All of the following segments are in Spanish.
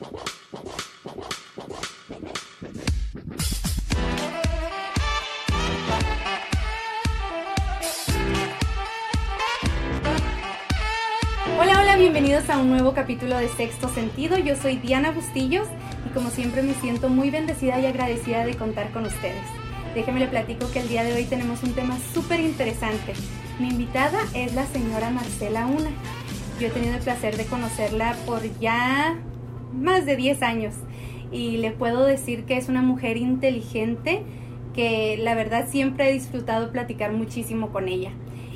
Hola, hola, bienvenidos a un nuevo capítulo de Sexto Sentido. Yo soy Diana Bustillos y como siempre me siento muy bendecida y agradecida de contar con ustedes. Déjenme le platico que el día de hoy tenemos un tema súper interesante. Mi invitada es la señora Marcela Una. Yo he tenido el placer de conocerla por ya más de 10 años y le puedo decir que es una mujer inteligente que la verdad siempre he disfrutado platicar muchísimo con ella.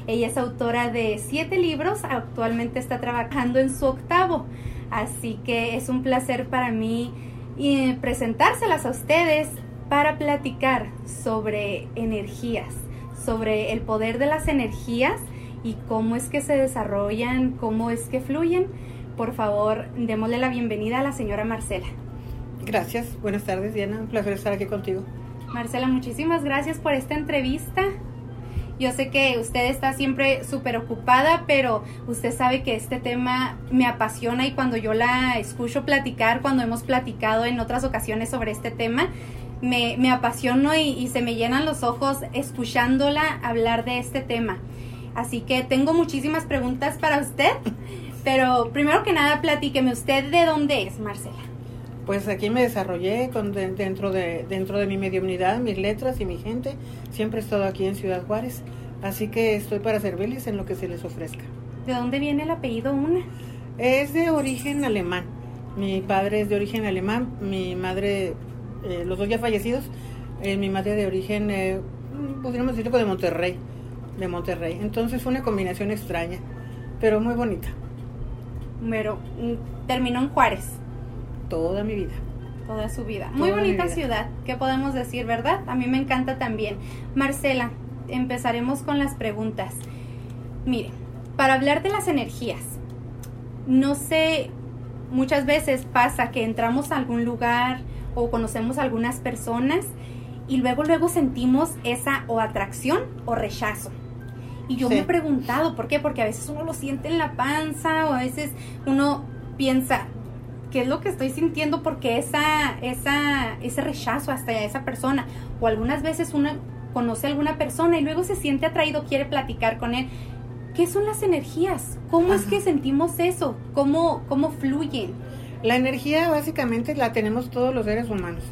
Ella es autora de siete libros, actualmente está trabajando en su octavo, así que es un placer para mí eh, presentárselas a ustedes para platicar sobre energías, sobre el poder de las energías y cómo es que se desarrollan, cómo es que fluyen. Por favor, démosle la bienvenida a la señora Marcela. Gracias, buenas tardes Diana, un placer estar aquí contigo. Marcela, muchísimas gracias por esta entrevista. Yo sé que usted está siempre súper ocupada, pero usted sabe que este tema me apasiona y cuando yo la escucho platicar, cuando hemos platicado en otras ocasiones sobre este tema, me, me apasiono y, y se me llenan los ojos escuchándola hablar de este tema. Así que tengo muchísimas preguntas para usted, pero primero que nada platíqueme usted de dónde es, Marcela. Pues aquí me desarrollé con, de- dentro, de, dentro de mi mediunidad, mis letras y mi gente. Siempre he estado aquí en Ciudad Juárez, así que estoy para servirles en lo que se les ofrezca. ¿De dónde viene el apellido Una? Es de origen alemán. Mi padre es de origen alemán, mi madre, eh, los dos ya fallecidos, eh, mi madre de origen, eh, podríamos decirlo de Monterrey, de Monterrey. Entonces fue una combinación extraña, pero muy bonita, Pero terminó en Juárez toda mi vida. toda su vida. Muy Toda bonita vida. ciudad, ¿qué podemos decir, verdad? A mí me encanta también. Marcela, empezaremos con las preguntas. Mire, para hablar de las energías, no sé, muchas veces pasa que entramos a algún lugar o conocemos a algunas personas y luego luego sentimos esa o atracción o rechazo. Y yo Sí. me he preguntado, ¿por qué? Porque a veces uno lo siente en la panza o a veces uno piensa, ¿qué es lo que estoy sintiendo? Porque esa, esa, ese rechazo hasta esa persona. O algunas veces uno conoce a alguna persona y luego se siente atraído, quiere platicar con él. ¿Qué son las energías? ¿Cómo es que sentimos eso? ¿Cómo, cómo fluyen? La energía básicamente la tenemos todos los seres humanos.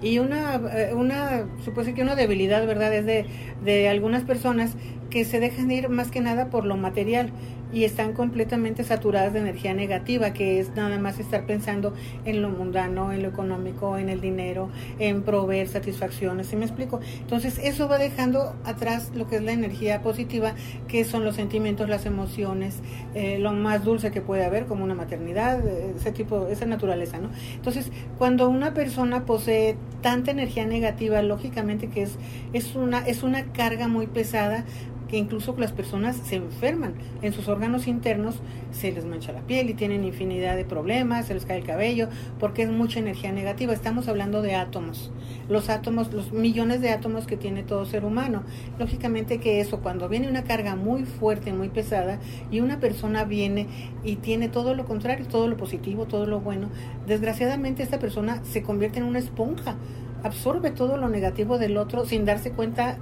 Y una, eh, una supuesto que una debilidad, ¿verdad? Es de, de algunas personas que se dejan ir más que nada por lo material y están completamente saturadas de energía negativa, que es nada más estar pensando en lo mundano, en lo económico, en el dinero, en proveer satisfacciones, ¿sí me explico? Entonces eso va dejando atrás lo que es la energía positiva, que son los sentimientos, las emociones, eh, lo más dulce que puede haber, como una maternidad, ese tipo, esa naturaleza, ¿no? Entonces, cuando una persona posee tanta energía negativa, lógicamente que es, es, una, es una carga muy pesada que incluso las personas se enferman en sus órganos internos, se les mancha la piel y tienen infinidad de problemas, se les cae el cabello, porque es mucha energía negativa. Estamos hablando de átomos, los átomos, los millones de átomos que tiene todo ser humano. Lógicamente que eso, cuando viene una carga muy fuerte, muy pesada, y una persona viene y tiene todo lo contrario, todo lo positivo, todo lo bueno, desgraciadamente esta persona se convierte en una esponja, absorbe todo lo negativo del otro sin darse cuenta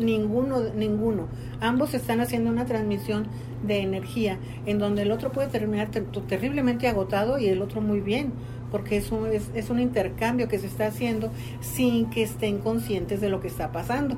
ninguno, ninguno. Ambos están haciendo una transmisión de energía en donde el otro puede terminar ter- terriblemente agotado y el otro muy bien, porque es un, es, es un intercambio que se está haciendo sin que estén conscientes de lo que está pasando.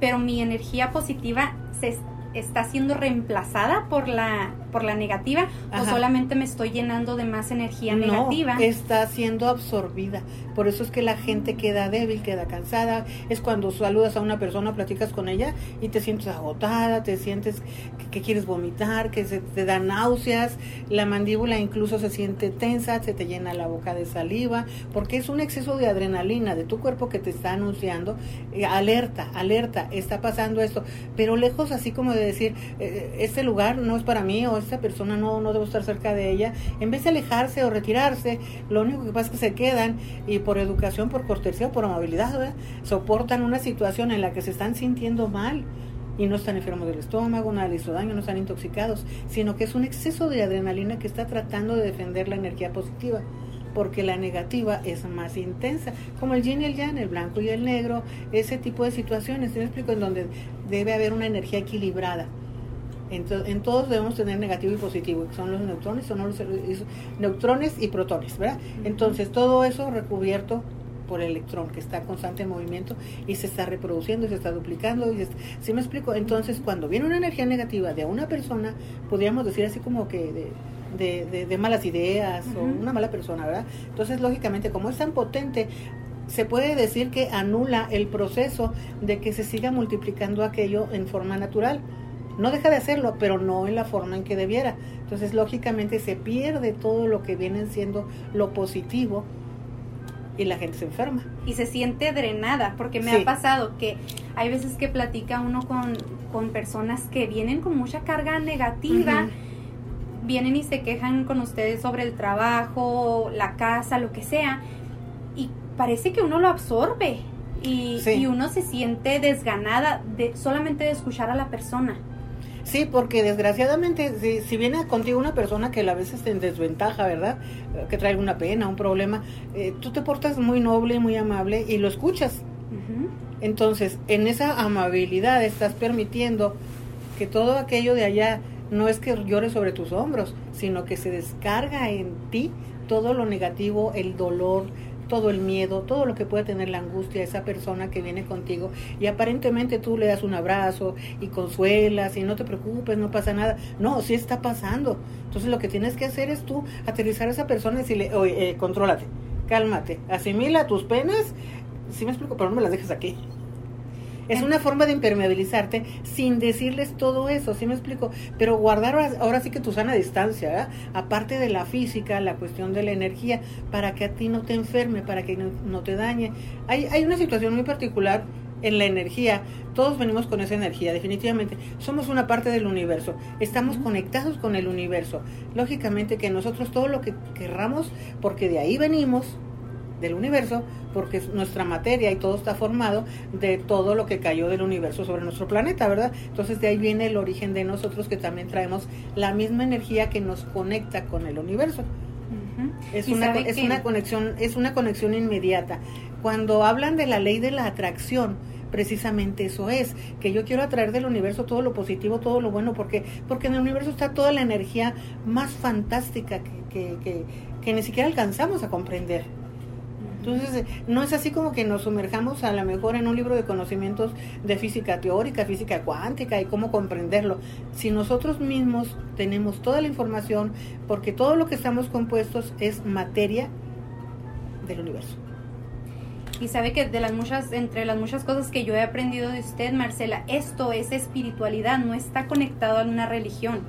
Pero mi energía positiva se es- está siendo reemplazada por la, por la negativa o solamente me estoy llenando de más energía No, negativa. está siendo absorbida. Por eso es que la gente queda débil, queda cansada. Es cuando saludas a una persona, platicas con ella y te sientes agotada, te sientes que, que quieres vomitar, que se te da náuseas, la mandíbula incluso se siente tensa, se te llena la boca de saliva, porque es un exceso de adrenalina de tu cuerpo que te está anunciando, eh, alerta, alerta, está pasando esto. Pero lejos así como de decir, eh, este lugar no es para mí o esta persona no, no debo estar cerca de ella, en vez de alejarse o retirarse, lo único que pasa es que se quedan y por educación, por cortesía o por amabilidad, soportan una situación en la que se están sintiendo mal y no están enfermos del estómago, nada les hizo daño, no están intoxicados, sino que es un exceso de adrenalina que está tratando de defender la energía positiva. Porque la negativa es más intensa, como el yin y el yang, el blanco y el negro, ese tipo de situaciones, ¿sí me explico? En donde debe haber una energía equilibrada. En, en, todos debemos tener negativo y positivo, que son los neutrones, son los neutrones y protones, ¿verdad? Entonces, todo eso recubierto por el electrón que está constante en movimiento y se está reproduciendo, se está duplicando. Y ¿Sí me explico? Entonces, cuando viene una energía negativa de una persona, podríamos decir así como que de, de, malas ideas o una mala persona, ¿verdad? Entonces, lógicamente, como es tan potente, se puede decir que anula el proceso de que se siga multiplicando aquello en forma natural. No deja de hacerlo, pero no en la forma en que debiera. Entonces, lógicamente, se pierde todo lo que viene siendo lo positivo y la gente se enferma. Y se siente drenada, porque me ha pasado que hay veces que platica uno con, con personas que vienen con mucha carga negativa, vienen y se quejan con ustedes sobre el trabajo, la casa, lo que sea, y parece que uno lo absorbe. Y, y uno se siente desganada de solamente de escuchar a la persona. Sí, porque desgraciadamente, si, si, viene contigo una persona que a veces está en desventaja, ¿verdad? Que trae una pena, un problema, eh, tú te portas muy noble, muy amable y lo escuchas. Entonces, en esa amabilidad estás permitiendo que todo aquello de allá no es que llore sobre tus hombros, sino que se descarga en ti todo lo negativo, el dolor, todo el miedo, todo lo que puede tener la angustia esa persona que viene contigo y aparentemente tú le das un abrazo y consuelas y no te preocupes, no pasa nada. No, sí está pasando. Entonces lo que tienes que hacer es tú aterrizar a esa persona y decirle, oye, eh, contrólate, cálmate, asimila tus penas. Sí me explico, pero no me las dejes aquí. Es una forma de impermeabilizarte sin decirles todo eso, ¿sí me explico? Pero guardar ahora, sí que tu sana distancia, ¿verdad? Aparte de la física, la cuestión de la energía, para que a ti no te enferme, para que no, te dañe. Hay, hay una situación muy particular en la energía. Todos venimos con esa energía, definitivamente. Somos una parte del universo. Estamos conectados con el universo. Lógicamente que nosotros todo lo que querramos, porque de ahí venimos, del universo, porque nuestra materia y todo está formado de todo lo que cayó del universo sobre nuestro planeta, ¿verdad? Entonces de ahí viene el origen de nosotros que también traemos la misma energía que nos conecta con el universo. Es, una, es una conexión, es una conexión inmediata. Cuando hablan de la ley de la atracción, precisamente eso es, que yo quiero atraer del universo todo lo positivo, todo lo bueno, porque porque en el universo está toda la energía más fantástica que, que, que ni siquiera alcanzamos a comprender. Entonces, no es así como que nos sumerjamos a lo mejor en un libro de conocimientos de física teórica, física cuántica y cómo comprenderlo. Si nosotros mismos tenemos toda la información, porque todo lo que estamos compuestos es materia del universo. Y sabe que de las muchas, entre las muchas cosas que yo he aprendido de usted, Marcela, esto es espiritualidad, no está conectado a una religión.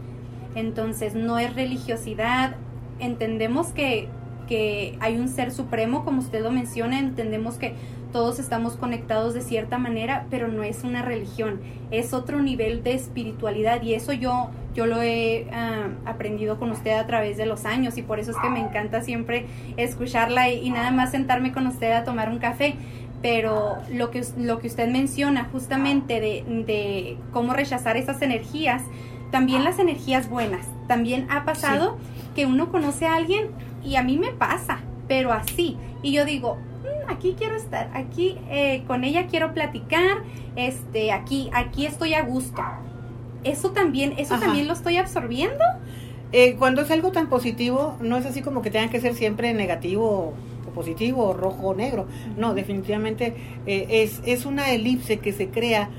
Entonces, no es religiosidad. Entendemos que que hay un ser supremo, como usted lo menciona, entendemos que todos estamos conectados de cierta manera, pero no es una religión, es otro nivel de espiritualidad y eso yo, yo lo he ah, aprendido con usted a través de los años y por eso es que me encanta siempre escucharla y, nada más sentarme con usted a tomar un café. Pero lo que, lo que usted menciona justamente de, de cómo rechazar esas energías, también las energías buenas. También ha pasado que uno conoce a alguien y a mí me pasa, pero así. Y yo digo, mm, aquí quiero estar, aquí eh, con ella quiero platicar, este, aquí, aquí estoy a gusto. Eso también, eso también lo estoy absorbiendo. Eh, cuando es algo tan positivo, no es así como que tenga que ser siempre negativo o positivo, o rojo o negro. No, definitivamente eh, es, es una elipse que se crea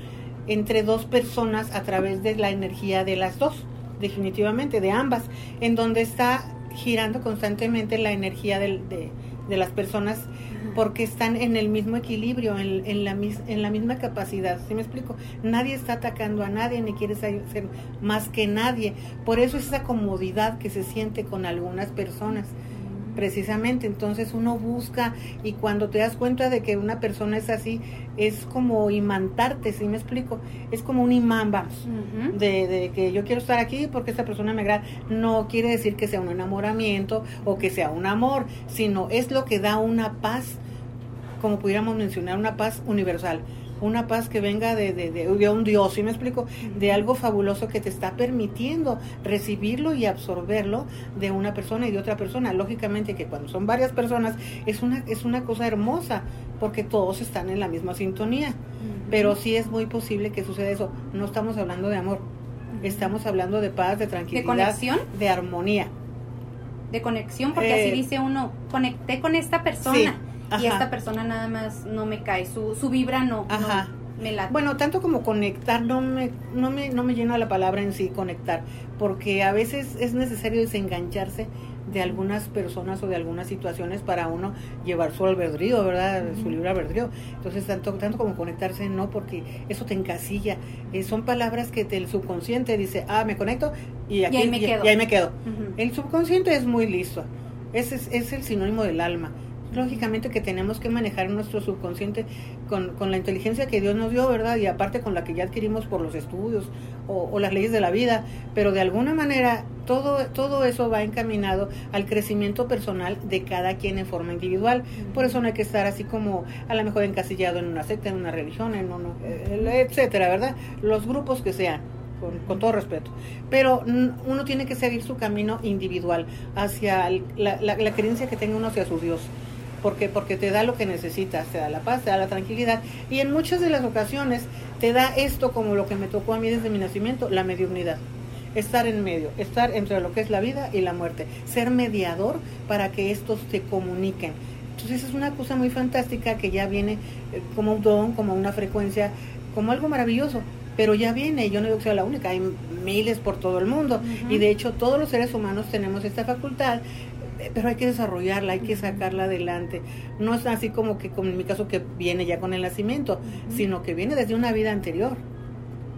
entre dos personas a través de la energía de las dos, definitivamente, de ambas, en donde está girando constantemente la energía de, de, las personas porque están en el mismo equilibrio, en, en, la, en la misma capacidad. ¿Sí me explico? Nadie está atacando a nadie ni quiere ser más que nadie. Por eso es esa comodidad que se siente con algunas personas precisamente. Entonces uno busca y cuando te das cuenta de que una persona es así es como imantarte si me explico es como un imán vamos de, de, que yo quiero estar aquí porque esta persona me agrada. No quiere decir que sea un enamoramiento o que sea un amor sino es lo que da una paz como pudiéramos mencionar una paz universal una paz que venga de, de, de, un Dios, ¿sí me explico? De algo fabuloso que te está permitiendo recibirlo y absorberlo de una persona y de otra persona. Lógicamente que cuando son varias personas es una, es una cosa hermosa porque todos están en la misma sintonía. Pero sí es muy posible que suceda eso. No estamos hablando de amor, estamos hablando de paz, de tranquilidad, ¿De conexión? de armonía. De conexión, porque así Eh, dice uno, conecté con esta persona ajá. esta persona nada más no me cae, su, su vibra no, no Ajá. me late. Bueno, tanto como conectar, no me, no, me, no me llena la palabra en sí, conectar, porque a veces es necesario desengancharse de algunas personas o de algunas situaciones para uno llevar su albedrío, ¿verdad? Su libre albedrío. Entonces, tanto, tanto como conectarse, no, porque eso te encasilla. Eh, son palabras que te- el subconsciente dice, ah, me conecto y aquí ahí me quedo. y ahí me quedo. El subconsciente es muy listo. Ese es, es el sinónimo del alma. Lógicamente que tenemos que manejar nuestro subconsciente con, con la inteligencia que Dios nos dio, ¿verdad? Y aparte con la que ya adquirimos por los estudios o, o las leyes de la vida. Pero de alguna manera todo, todo eso va encaminado al crecimiento personal de cada quien en forma individual. Por eso no hay que estar así como a lo mejor encasillado en una secta, en una religión, en uno, eh, etcétera, ¿verdad? Los grupos que sean con, con todo respeto. Pero uno tiene que seguir su camino individual hacia la, la, la creencia que tenga uno hacia su Dios. Porque, porque te da lo que necesitas, te da la paz, te da la tranquilidad. Y en muchas de las ocasiones te da esto como lo que me tocó a mí desde mi nacimiento, la mediunidad. Estar en medio, estar entre lo que es la vida y la muerte. Ser mediador para que estos se comuniquen. Entonces es una cosa muy fantástica que ya viene eh, como un don, como una frecuencia, como algo maravilloso. Pero ya viene, yo no digo que sea la única, hay miles por todo el mundo. Y de hecho todos los seres humanos tenemos esta facultad, pero hay que desarrollarla, hay que sacarla adelante. No es así como que, como en mi caso, que viene ya con el nacimiento, sino que viene desde una vida anterior.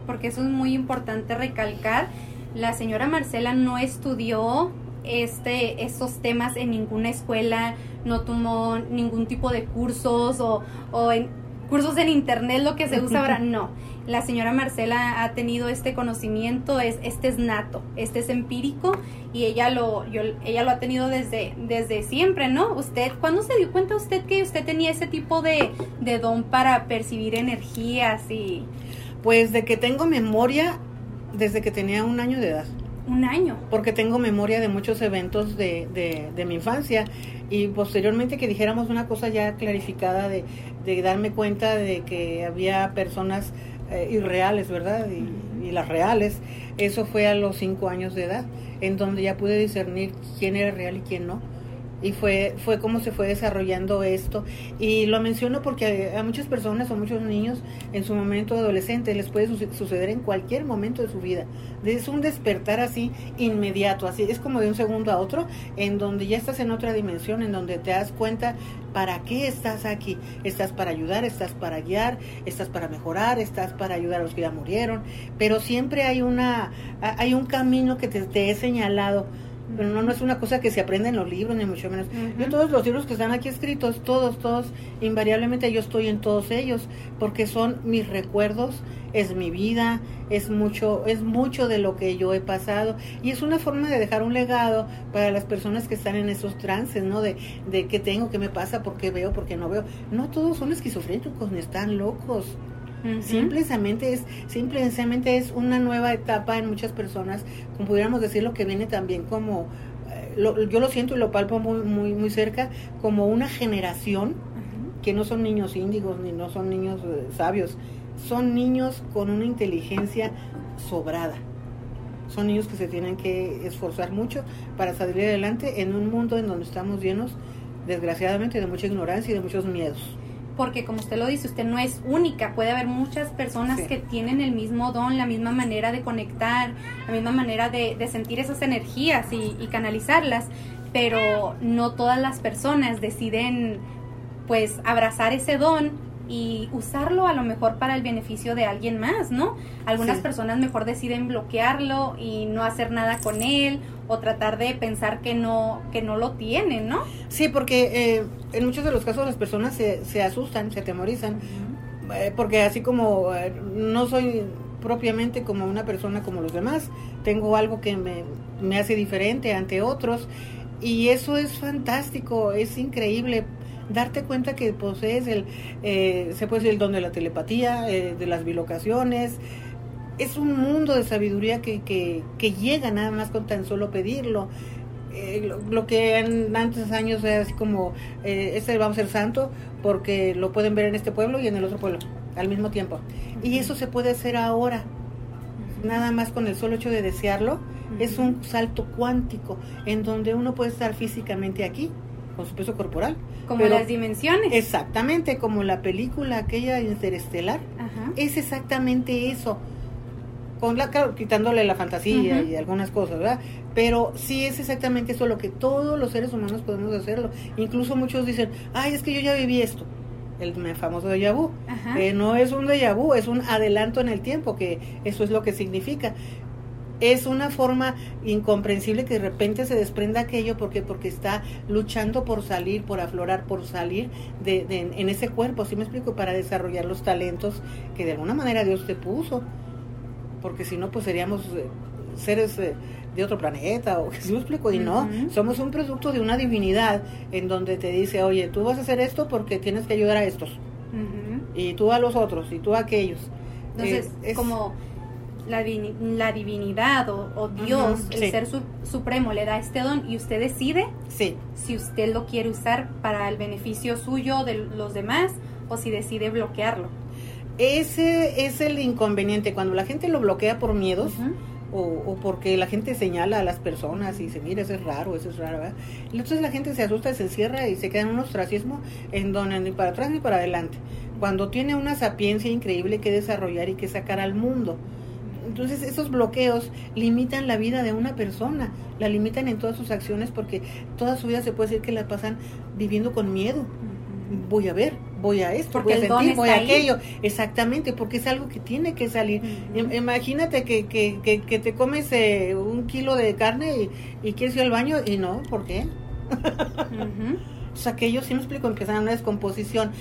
porque eso es muy importante recalcar. La señora Marcela no estudió este estos temas en ninguna escuela, no tomó ningún tipo de cursos o, o en cursos en internet lo que se usa ahora, no. La señora Marcela ha tenido este conocimiento, es este es nato, este es empírico y ella lo yo, ella lo ha tenido desde desde siempre, ¿no? Usted ¿cuándo se dio cuenta usted que usted tenía ese tipo de, de don para percibir energías y Pues de que tengo memoria desde que tenía un año de edad. un año? porque tengo memoria de muchos eventos de, de, de mi infancia y posteriormente que dijéramos una cosa ya clarificada de, de darme cuenta de que había personas eh, irreales, ¿verdad? Y, y las reales, eso fue a los cinco años de edad, en donde ya pude discernir quién era real y quién no. Y fue, fue como se fue desarrollando esto. Y lo menciono porque a, muchas personas o muchos niños en su momento adolescente les puede suce- suceder en cualquier momento de su vida. Es un despertar así inmediato, así es como de un segundo a otro, en donde ya estás en otra dimensión, en donde te das cuenta para qué estás aquí. Estás para ayudar, estás para guiar, estás para mejorar, estás para ayudar a los que ya murieron, pero siempre hay una hay un camino que te he señalado. Pero no, no es una cosa que se aprende en los libros, ni mucho menos. Yo todos los libros que están aquí escritos, todos, todos, invariablemente yo estoy en todos ellos, porque son mis recuerdos, es mi vida, es mucho, es mucho de lo que yo he pasado, y es una forma de dejar un legado para las personas que están en esos trances, ¿no? De, de qué tengo, qué me pasa, por qué veo, por qué no veo. No todos son esquizofrénicos, ni están locos. Simplemente es, simplemente es una nueva etapa en muchas personas, como pudiéramos decir lo que viene también como, eh, lo- yo lo siento y lo palpo muy, muy, muy cerca, como una generación que no son niños índigos ni no son niños eh, sabios, son niños con una inteligencia sobrada. Son niños que se tienen que esforzar mucho para salir adelante en un mundo en donde estamos llenos, desgraciadamente, de mucha ignorancia y de muchos miedos. Porque como usted lo dice, usted no es única, puede haber muchas personas Sí. que tienen el mismo don, la misma manera de conectar, la misma manera de, de sentir esas energías y, y canalizarlas, pero no todas las personas deciden pues abrazar ese don y usarlo a lo mejor para el beneficio de alguien más, ¿no? Algunas Sí. personas mejor deciden bloquearlo y no hacer nada con él o tratar de pensar que no que no lo tienen, ¿no? Sí, porque eh, en muchos de los casos las personas se, se asustan, se atemorizan, eh, porque así como eh, no soy propiamente como una persona como los demás, tengo algo que me, me hace diferente ante otros y eso es fantástico, es increíble. Darte cuenta que posees el, eh, se puede decir, el don de la telepatía, eh, de las bilocaciones. Es un mundo de sabiduría que, que, que llega nada más con tan solo pedirlo. Eh, lo, que en antes años era así como, eh, este vamos a ser santo porque lo pueden ver en este pueblo y en el otro pueblo al mismo tiempo. Y eso se puede hacer ahora, nada más con el solo hecho de desearlo. Es un salto cuántico en donde uno puede estar físicamente aquí, con su peso corporal. Como las dimensiones. Exactamente, como la película aquella interestelar. Es exactamente eso. Con la, quitándole la fantasía y algunas cosas, ¿verdad? Pero sí es exactamente eso lo que todos los seres humanos podemos hacerlo. Incluso muchos dicen, ay, es que yo ya viví esto. El famoso déjà vu. Eh, no es un déjà vu, es un adelanto en el tiempo, que eso es lo que significa es una forma incomprensible que de repente se desprenda aquello porque porque está luchando por salir, por aflorar, por salir de, en ese cuerpo, ¿sí me explico? Para desarrollar los talentos que de alguna manera Dios te puso, porque si no, pues seríamos eh, seres eh, de otro planeta, o ¿sí me explico? Y no, somos un producto de una divinidad en donde te dice, oye, tú vas a hacer esto porque tienes que ayudar a estos, y tú a los otros, y tú a aquellos. Entonces, es como la, la divinidad o, Dios, el ser supremo, le da este don y usted decide sí. si usted lo quiere usar para el beneficio suyo de los demás o si decide bloquearlo. Ese es el inconveniente, cuando la gente lo bloquea por miedos. O, porque la gente señala a las personas y dice, mira, eso es raro, eso es raro. Entonces la gente se asusta, se encierra y se queda en un ostracismo en donde ni para atrás ni para adelante. Cuando tiene una sapiencia increíble que desarrollar y que sacar al mundo. Entonces esos bloqueos limitan la vida de una persona, la limitan en todas sus acciones porque toda su vida se puede decir que la pasan viviendo con miedo. Voy a ver, voy a esto, voy a sentir, voy a aquello. Exactamente, porque es algo que tiene que salir. Imagínate que, que, que, te comes eh, un kilo de carne y, quieres ir al baño y no, ¿por qué? O sea, aquello, sí me explico, empiezan una descomposición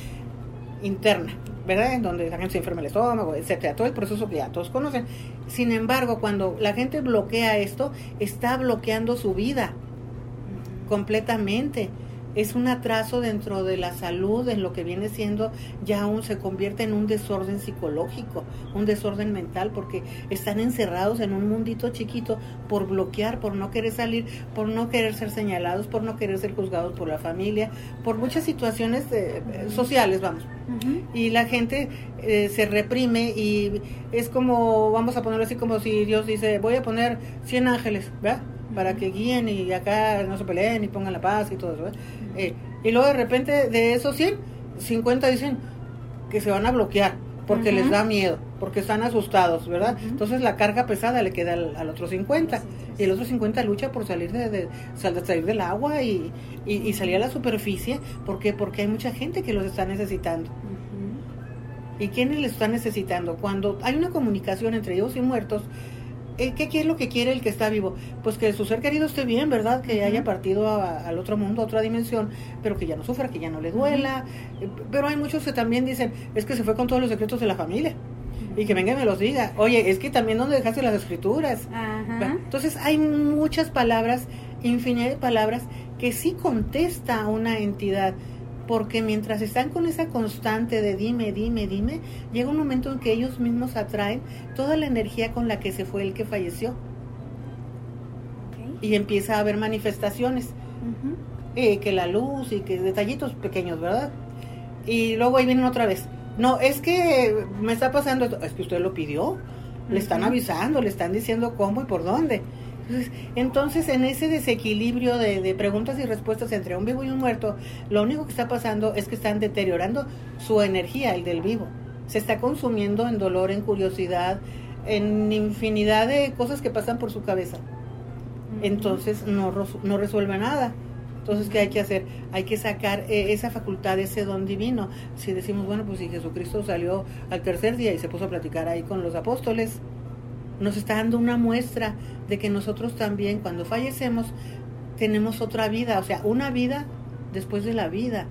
interna. ¿Verdad? En donde la gente se enferma el estómago, etcétera, todo el proceso que ya todos conocen. Sin embargo, cuando la gente bloquea esto, está bloqueando su vida completamente es un atraso dentro de la salud, en lo que viene siendo ya aún se convierte en un desorden psicológico, un desorden mental, porque están encerrados en un mundito chiquito por bloquear, por no querer salir, por no querer ser señalados, por no querer ser juzgados por la familia, por muchas situaciones eh, sociales, vamos. Y la gente eh, se reprime y es como, vamos a ponerlo así como si Dios dice, voy a poner 100 ángeles, ¿verdad? Para que guíen y acá no se peleen y pongan la paz y todo eso. Eh, y luego de repente de esos 100, 50 dicen que se van a bloquear porque les da miedo, porque están asustados, ¿verdad? Entonces la carga pesada le queda al, otro 50 y el otro 50 lucha por salir de, salir del agua y, y, salir a la superficie, ¿por Porque hay mucha gente que los está necesitando. ¿Y quiénes les están necesitando? Cuando hay una comunicación entre ellos y muertos, eh, ¿Qué, es lo que quiere el que está vivo? Pues que su ser querido esté bien, ¿verdad? Que haya partido al otro mundo, a otra dimensión, pero que ya no sufra, que ya no le duela. Eh, pero hay muchos que también dicen, es que se fue con todos los secretos de la familia. Y que venga y me los diga. Oye, es que también ¿dónde dejaste las escrituras? Entonces hay muchas palabras, infinidad de palabras, que sí contesta una entidad porque mientras están con esa constante de dime, dime, dime, llega un momento en que ellos mismos atraen toda la energía con la que se fue el que falleció. Y empieza a haber manifestaciones, eh, que la luz y que detallitos pequeños, ¿verdad? Y luego ahí vienen otra vez. No, es que me está pasando esto. Es que usted lo pidió. Le están avisando, le están diciendo cómo y por dónde. Entonces, en ese desequilibrio de, preguntas y respuestas entre un vivo y un muerto, lo único que está pasando es que están deteriorando su energía, el del vivo. Se está consumiendo en dolor, en curiosidad, en infinidad de cosas que pasan por su cabeza. Entonces, no, no resuelve nada. Entonces, ¿qué hay que hacer? Hay que sacar eh, esa facultad, ese don divino. Si decimos, bueno, pues si Jesucristo salió al tercer día y se puso a platicar ahí con los apóstoles, nos está dando una muestra de que nosotros también cuando fallecemos tenemos otra vida, o sea, una vida después de la vida,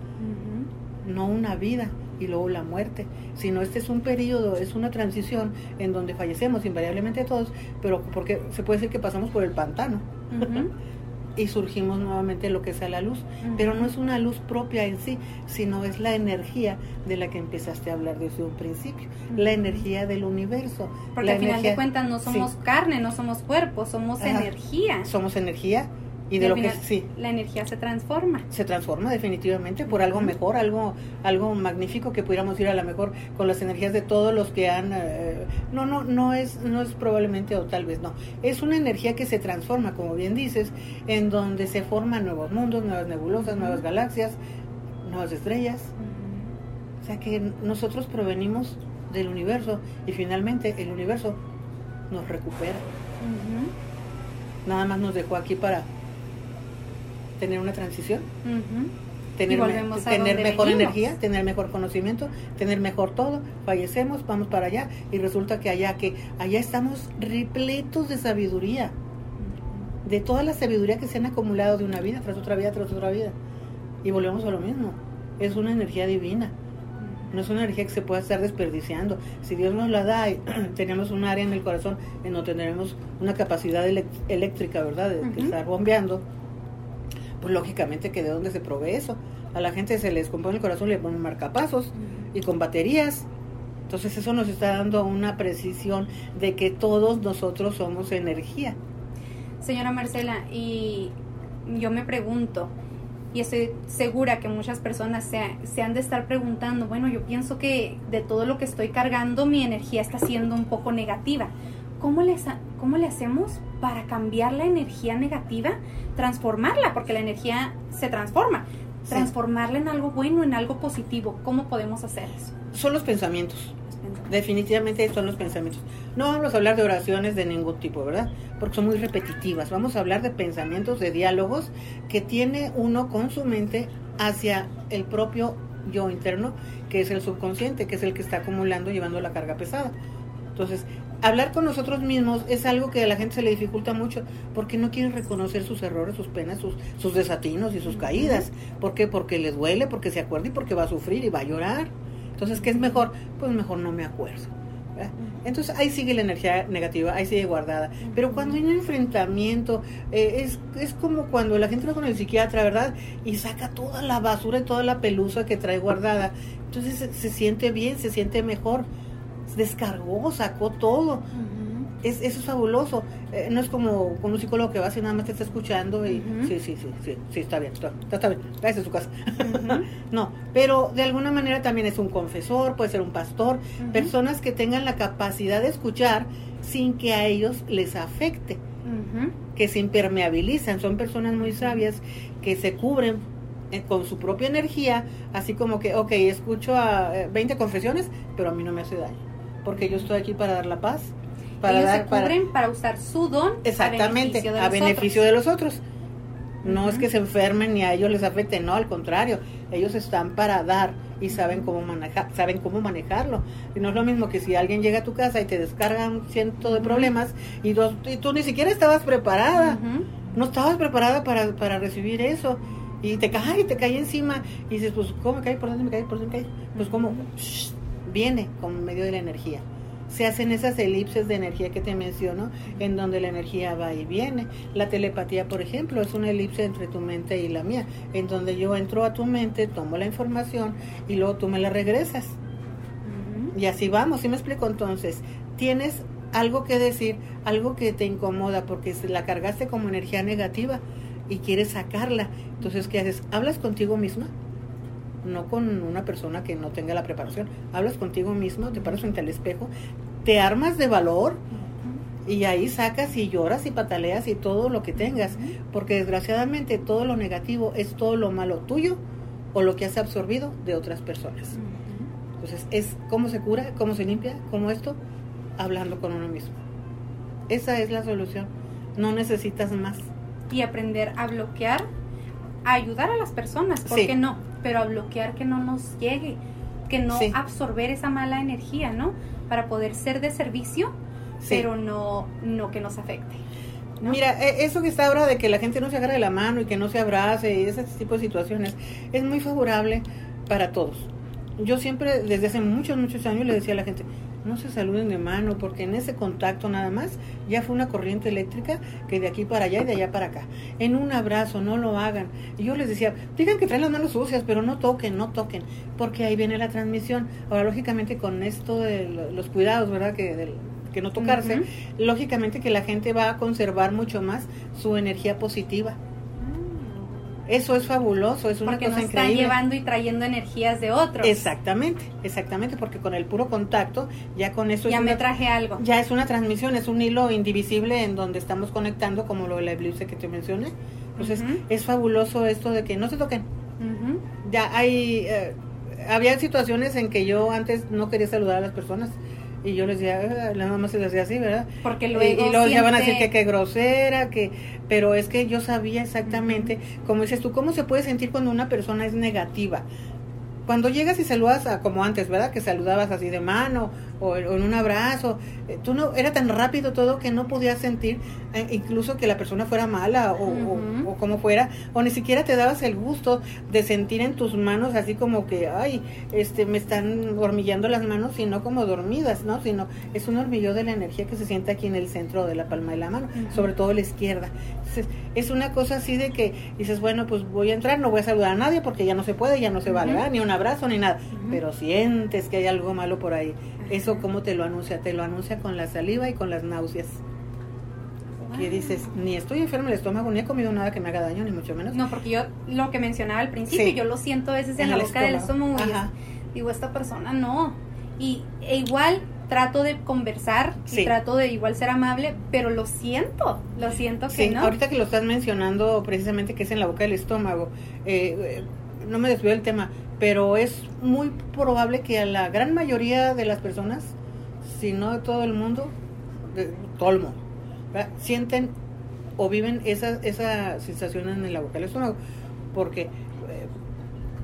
no una vida y luego la muerte, sino este es un periodo, es una transición en donde fallecemos invariablemente todos, pero porque se puede decir que pasamos por el pantano. Y surgimos nuevamente lo que es a la luz. Pero no es una luz propia en sí, sino es la energía de la que empezaste a hablar desde un principio, la energía del universo. Porque al final de cuentas no somos carne, no somos cuerpo, somos energía. Somos energía y de lo que sí. la energía se transforma. Se transforma definitivamente por algo mejor algo algo magnífico que pudiéramos ir a lo mejor con las energías de todos los que han eh, no no no es no es probablemente o tal vez no. Es una energía que se transforma como bien dices en donde se forman nuevos mundos nuevas nebulosas nuevas galaxias nuevas estrellas. O sea que nosotros provenimos del universo y finalmente el universo nos recupera. Nada más nos dejó aquí para tener una transición, tener, tener mejor energía, tener mejor conocimiento, tener mejor todo, fallecemos, vamos para allá y resulta que allá que allá estamos repletos de sabiduría, de toda la sabiduría que se han acumulado de una vida tras otra vida tras otra vida. Y volvemos a lo mismo, es una energía divina. No es una energía que se pueda estar desperdiciando. Si Dios nos la da tenemos un área en el corazón en donde tenemos una capacidad eléctrica, ¿verdad? De, estar bombeando, pues lógicamente que de dónde se provee eso. A la gente se les compone el corazón, le ponen marcapasos y con baterías. Entonces eso nos está dando una precisión de que todos nosotros somos energía. Señora Marcela, y yo me pregunto, y estoy segura que muchas personas se, han de estar preguntando, bueno, yo pienso que de todo lo que estoy cargando mi energía está siendo un poco negativa. ¿Cómo le, cómo le hacemos para cambiar la energía negativa, transformarla, porque la energía se transforma, transformarla en algo bueno, en algo positivo. ¿Cómo podemos hacer eso? Son los pensamientos. Definitivamente son los pensamientos. No vamos a hablar de oraciones de ningún tipo, ¿verdad? Porque son muy repetitivas. Vamos a hablar de pensamientos, de diálogos que tiene uno con su mente hacia el propio yo interno, que es el subconsciente, que es el que está acumulando, llevando la carga pesada. Entonces, hablar con nosotros mismos es algo que a la gente se le dificulta mucho porque no quieren reconocer sus errores, sus penas, sus, sus desatinos y sus caídas. ¿Por qué? Porque les duele, porque se acuerda y porque va a sufrir y va a llorar. Entonces, ¿qué es mejor? Pues mejor no me acuerdo. Entonces ahí sigue la energía negativa, ahí sigue guardada. Pero cuando hay un enfrentamiento, eh, es, es como cuando la gente va con el psiquiatra, ¿verdad? Y saca toda la basura y toda la pelusa que trae guardada. Entonces se, se siente bien, se siente mejor descargó, sacó todo. es, eso es fabuloso. Eh, no es como con un psicólogo que va así nada más te está escuchando y sí, sí, sí, sí, sí, está bien, está, está bien, váyase a su casa. no, pero de alguna manera también es un confesor, puede ser un pastor, personas que tengan la capacidad de escuchar sin que a ellos les afecte, que se impermeabilizan, son personas muy sabias que se cubren eh, con su propia energía, así como que, ok, escucho a 20 eh, confesiones, pero a mí no me hace daño porque yo estoy aquí para dar la paz. Para Ellos dar, se cubren para, usar su don exactamente, a beneficio de, los, otros. No es que se enfermen ni a ellos les afecte, no, al contrario, ellos están para dar y saben cómo manejar, saben cómo manejarlo. Y no es lo mismo que si alguien llega a tu casa y te descarga un ciento de problemas y, tú ni siquiera estabas preparada, no estabas preparada para, para recibir eso y te cae, te cae encima y dices, pues, ¿cómo me cae? ¿Por dónde me cae? ¿Por dónde me cae? Pues, ¿cómo? Viene con medio de la energía. Se hacen esas elipses de energía que te menciono, en donde la energía va y viene. La telepatía, por ejemplo, es una elipse entre tu mente y la mía, en donde yo entro a tu mente, tomo la información y luego tú me la regresas. Y así vamos, ¿sí me explico? Entonces, tienes algo que decir, algo que te incomoda porque la cargaste como energía negativa y quieres sacarla. Entonces, ¿qué haces? ¿Hablas contigo misma? No con una persona que no tenga la preparación. Hablas contigo mismo, te paras frente al espejo, te armas de valor y ahí sacas y lloras y pataleas y todo lo que tengas, porque desgraciadamente todo lo negativo es todo lo malo tuyo o lo que has absorbido de otras personas. Entonces, es cómo se cura, cómo se limpia, cómo esto, hablando con uno mismo. Esa es la solución. No necesitas más. Y aprender a bloquear, a ayudar a las personas, ¿por qué no? Pero a bloquear que no nos llegue, que no absorber esa mala energía, ¿no? Para poder ser de servicio, pero no, no que nos afecte. Mira, e, eso que está ahora de que la gente no se agarre la mano y que no se abrace y ese tipo de situaciones es muy favorable para todos. Yo siempre, desde hace muchos, muchos años, le decía a la gente, no se saluden de mano, porque en ese contacto nada más ya fue una corriente eléctrica que de aquí para allá y de allá para acá. En un abrazo, no lo hagan. Y yo les decía, digan que traen las manos sucias, pero no toquen, no toquen, porque ahí viene la transmisión. Ahora, lógicamente, con esto de los cuidados, ¿verdad? Que, que no tocarse, lógicamente que la gente va a conservar mucho más su energía positiva. Eso es fabuloso, es una porque cosa no está llevando y trayendo energías de otros. Exactamente, exactamente, porque con el puro contacto, ya con eso... Ya me traje algo. Ya es una transmisión, es un hilo indivisible en donde estamos conectando, como lo de la eclipse que te mencioné. Entonces, es fabuloso esto de que no se toquen. Ya hay... Eh, había situaciones en que yo antes no quería saludar a las personas y yo les decía, ah, la mamá se les decía así, ¿verdad? Porque luego. Y, luego ya van a decir que qué grosera, que. Pero es que yo sabía exactamente, como dices tú, cómo se puede sentir cuando una persona es negativa. Cuando llegas y saludas a, como antes, ¿verdad? Que saludabas así de mano o, en un abrazo. Eh, tú no, era tan rápido todo que no podías sentir eh, incluso que la persona fuera mala o, o, como fuera, o ni siquiera te dabas el gusto de sentir en tus manos así como que, ay, este, me están hormigueando las manos, sino como dormidas, ¿no? Sino es un hormigueo de la energía que se siente aquí en el centro de la palma de la mano, sobre todo la izquierda. es una cosa así de que dices, bueno, pues voy a entrar, no voy a saludar a nadie porque ya no se puede, ya no se vale, Ni un abrazo ni nada, pero sientes que hay algo malo por ahí. Eso cómo te lo anuncia, te lo anuncia con la saliva y con las náuseas. Que dices, ni estoy enfermo el estómago, ni he comido nada que me haga daño, ni mucho menos. No, porque yo lo que mencionaba al principio, yo lo siento a veces en, la boca del estómago y digo, esta persona no. Y e igual trato de conversar y trato de igual ser amable, pero lo siento, lo siento que no. Ahorita que lo estás mencionando precisamente que es en la boca del estómago, eh, eh no me desvío del tema, pero es muy probable que a la gran mayoría de las personas, si no de todo el mundo, de todo el mundo, sienten o viven esa, esa sensación en la boca del estómago. Porque, eh,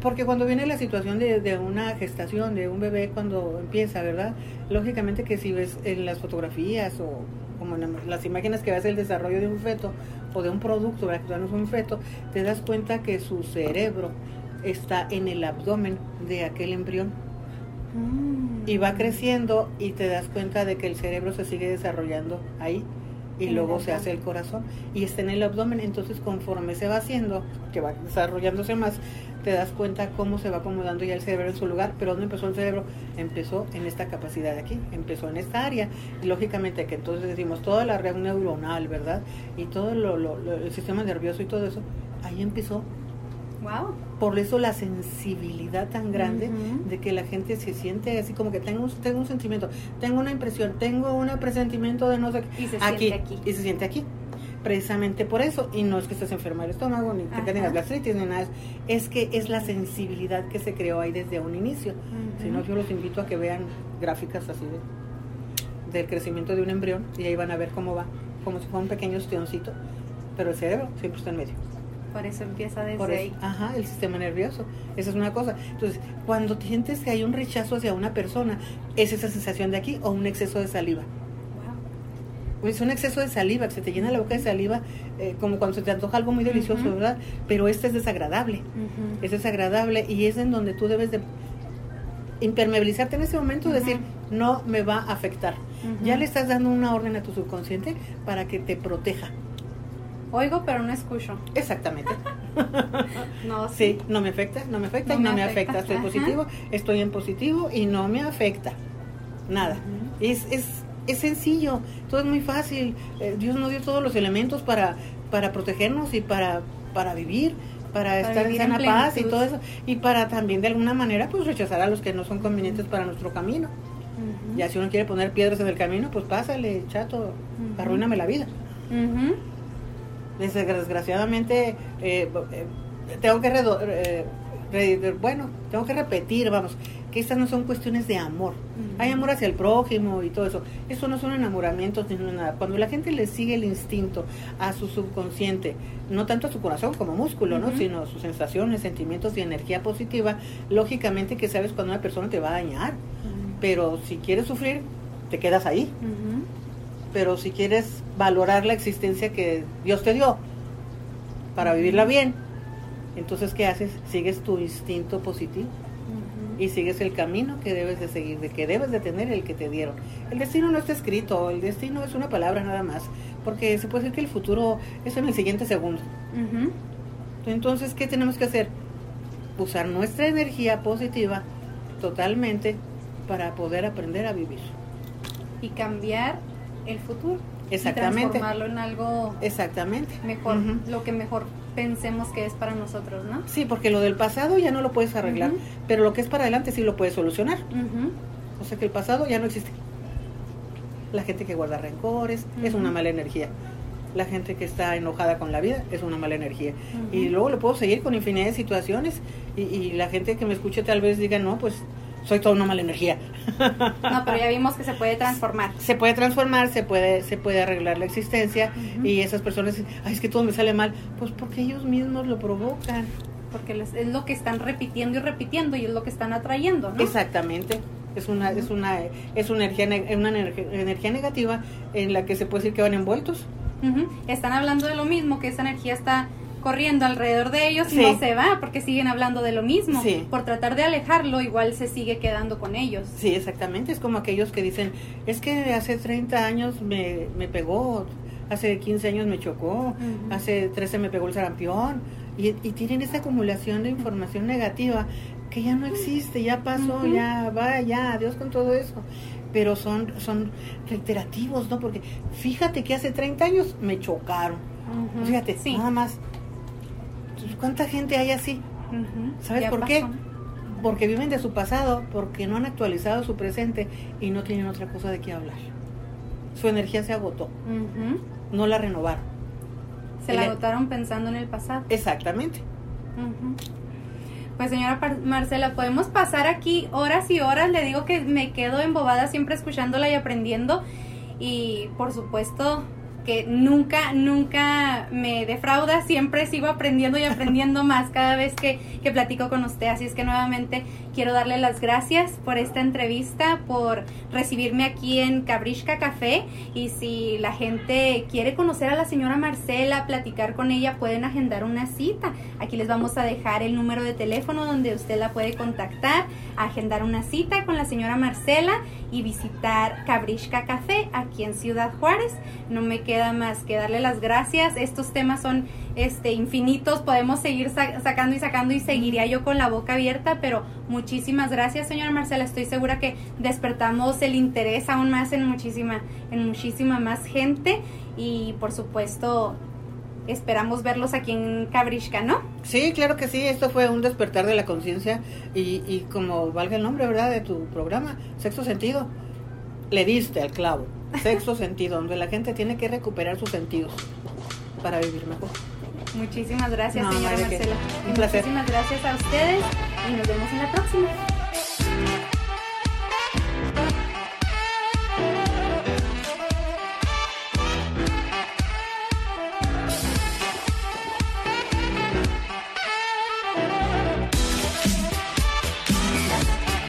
porque cuando viene la situación de, de, una gestación, de un bebé cuando empieza, ¿verdad? Lógicamente que si ves en las fotografías o como en las imágenes que ves el desarrollo de un feto o de un producto, ¿verdad? Que no es un feto, te das cuenta que su cerebro está en el abdomen de aquel embrión. Y va creciendo y te das cuenta de que el cerebro se sigue desarrollando ahí y luego se hace el corazón y está en el abdomen. Entonces conforme se va haciendo, que va desarrollándose más, te das cuenta cómo se va acomodando ya el cerebro en su lugar. Pero ¿dónde empezó el cerebro? Empezó en esta capacidad de aquí, empezó en esta área. Y lógicamente que entonces decimos toda la red neuronal, ¿verdad? Y todo el sistema nervioso y todo eso, ahí empezó por eso la sensibilidad tan grande de que la gente se siente así como que tengo, tengo un sentimiento, tengo una impresión, tengo un presentimiento de no sé qué. Y se aquí, siente aquí. Y se siente aquí. Precisamente por eso, y no es que estés enferma del estómago, ni que tengas gastritis, ni nada, es que es la sensibilidad que se creó ahí desde un inicio. Si no, yo los invito a que vean gráficas así de, del crecimiento de un embrión y ahí van a ver cómo va, como si fuera un pequeño ostioncito, pero el cerebro siempre está en medio. Por eso empieza desde ahí. Ajá, el sistema nervioso. Esa es una cosa. Entonces, cuando sientes que hay un rechazo hacia una persona, es esa sensación de aquí o un exceso de saliva. Wow. Es un exceso de saliva, que se te llena la boca de saliva, eh, como cuando se te antoja algo muy delicioso, ¿verdad? Pero este es desagradable. Es desagradable y es en donde tú debes de impermeabilizarte en ese momento, decir, no me va a afectar. Ya le estás dando una orden a tu subconsciente para que te proteja. Oigo, pero no escucho. Exactamente. no, sí. no me afecta, no me afecta y no me afecta. Estoy positivo, estoy en positivo y no me afecta. Nada. es, es, es sencillo, todo es muy fácil. Eh, Dios nos dio todos los elementos para, para protegernos y para, para vivir, para, estar en sana paz y todo eso. Y para también de alguna manera pues rechazar a los que no son convenientes para nuestro camino. Ya si uno quiere poner piedras en el camino, pues pásale, chato, arruíname la vida desgraciadamente eh, eh, tengo que eh, bueno tengo que repetir vamos que estas no son cuestiones de amor. Hay amor hacia el prójimo y todo eso. Eso no son enamoramientos ni nada. Cuando la gente le sigue el instinto a su subconsciente no tanto a su corazón como músculo no sino sus sensaciones sentimientos y energía positiva lógicamente que sabes cuando una persona te va a dañar. Pero si quieres sufrir te quedas ahí. Pero si quieres valorar la existencia que Dios te dio para vivirla bien, entonces ¿qué haces? Sigues tu instinto positivo. y sigues el camino que debes de seguir, de que debes de tener el que te dieron. El destino no está escrito, el destino es una palabra nada más, porque se puede decir que el futuro es en el siguiente segundo. Entonces, ¿qué tenemos que hacer? Usar nuestra energía positiva totalmente para poder aprender a vivir. Y cambiar el futuro. Exactamente. Y transformarlo en algo Exactamente. mejor, lo que mejor pensemos que es para nosotros, ¿no? Sí, porque lo del pasado ya no lo puedes arreglar, pero lo que es para adelante sí lo puedes solucionar. O sea que el pasado ya no existe. La gente que guarda rencores es una mala energía. La gente que está enojada con la vida es una mala energía. Y luego lo puedo seguir con infinidad de situaciones y, y la gente que me escuche tal vez diga, no, pues soy toda una mala energía. No, pero ya vimos que se puede transformar. Se puede transformar, se puede, se puede arreglar la existencia y esas personas dicen, ay, es que todo me sale mal. Pues porque ellos mismos lo provocan. Porque es lo que están repitiendo y repitiendo y es lo que están atrayendo, ¿no? Exactamente. Es una, es una, es una energía, una energía negativa en la que se puede decir que van envueltos. Están hablando de lo mismo, que esa energía está corriendo alrededor de ellos y no se va porque siguen hablando de lo mismo. Por tratar de alejarlo, igual se sigue quedando con ellos. Sí, exactamente. Es como aquellos que dicen, es que hace 30 años me, me pegó, hace 15 años me chocó, hace 13 me pegó el sarampión. Y, tienen esa acumulación de información negativa que ya no existe, ya pasó, ya va, ya, adiós con todo eso. Pero son, son reiterativos, ¿no? Porque fíjate que hace 30 años me chocaron. Fíjate, nada más ¿Cuánta gente hay así? ¿Sabes por qué? Porque viven de su pasado, porque no han actualizado su presente y no tienen otra cosa de qué hablar. Su energía se agotó. No la renovaron. Se la agotaron pensando en el pasado. Exactamente. Pues señora Marcela, podemos pasar aquí horas y horas. Le digo que me quedo embobada siempre escuchándola y aprendiendo. Y por supuesto, nunca, nunca me defrauda, siempre sigo aprendiendo y aprendiendo más cada vez que, que platico con usted. Así es que nuevamente quiero darle las gracias por esta entrevista, por recibirme aquí en Cabrishka Café y si la gente quiere conocer a la señora Marcela, platicar con ella, pueden agendar una cita. Aquí les vamos a dejar el número de teléfono donde usted la puede contactar, agendar una cita con la señora Marcela y visitar Cabrishka Café aquí en Ciudad Juárez. No me queda más que darle las gracias. Estos temas son este infinitos, podemos seguir sacando y sacando y seguiría yo con la boca abierta, pero muchísimas gracias, señora Marcela. Estoy segura que despertamos el interés aún más en muchísima en muchísima más gente y por supuesto esperamos verlos aquí en Cabrishka, ¿no? Sí, claro que sí, esto fue un despertar de la conciencia y, y como valga el nombre, ¿verdad?, de tu programa, Sexto Sentido, le diste al clavo, Sexto Sentido, donde la gente tiene que recuperar sus sentidos para vivir mejor. Muchísimas gracias, señora Marcela. Un placer. Muchísimas gracias a ustedes y nos vemos en la próxima.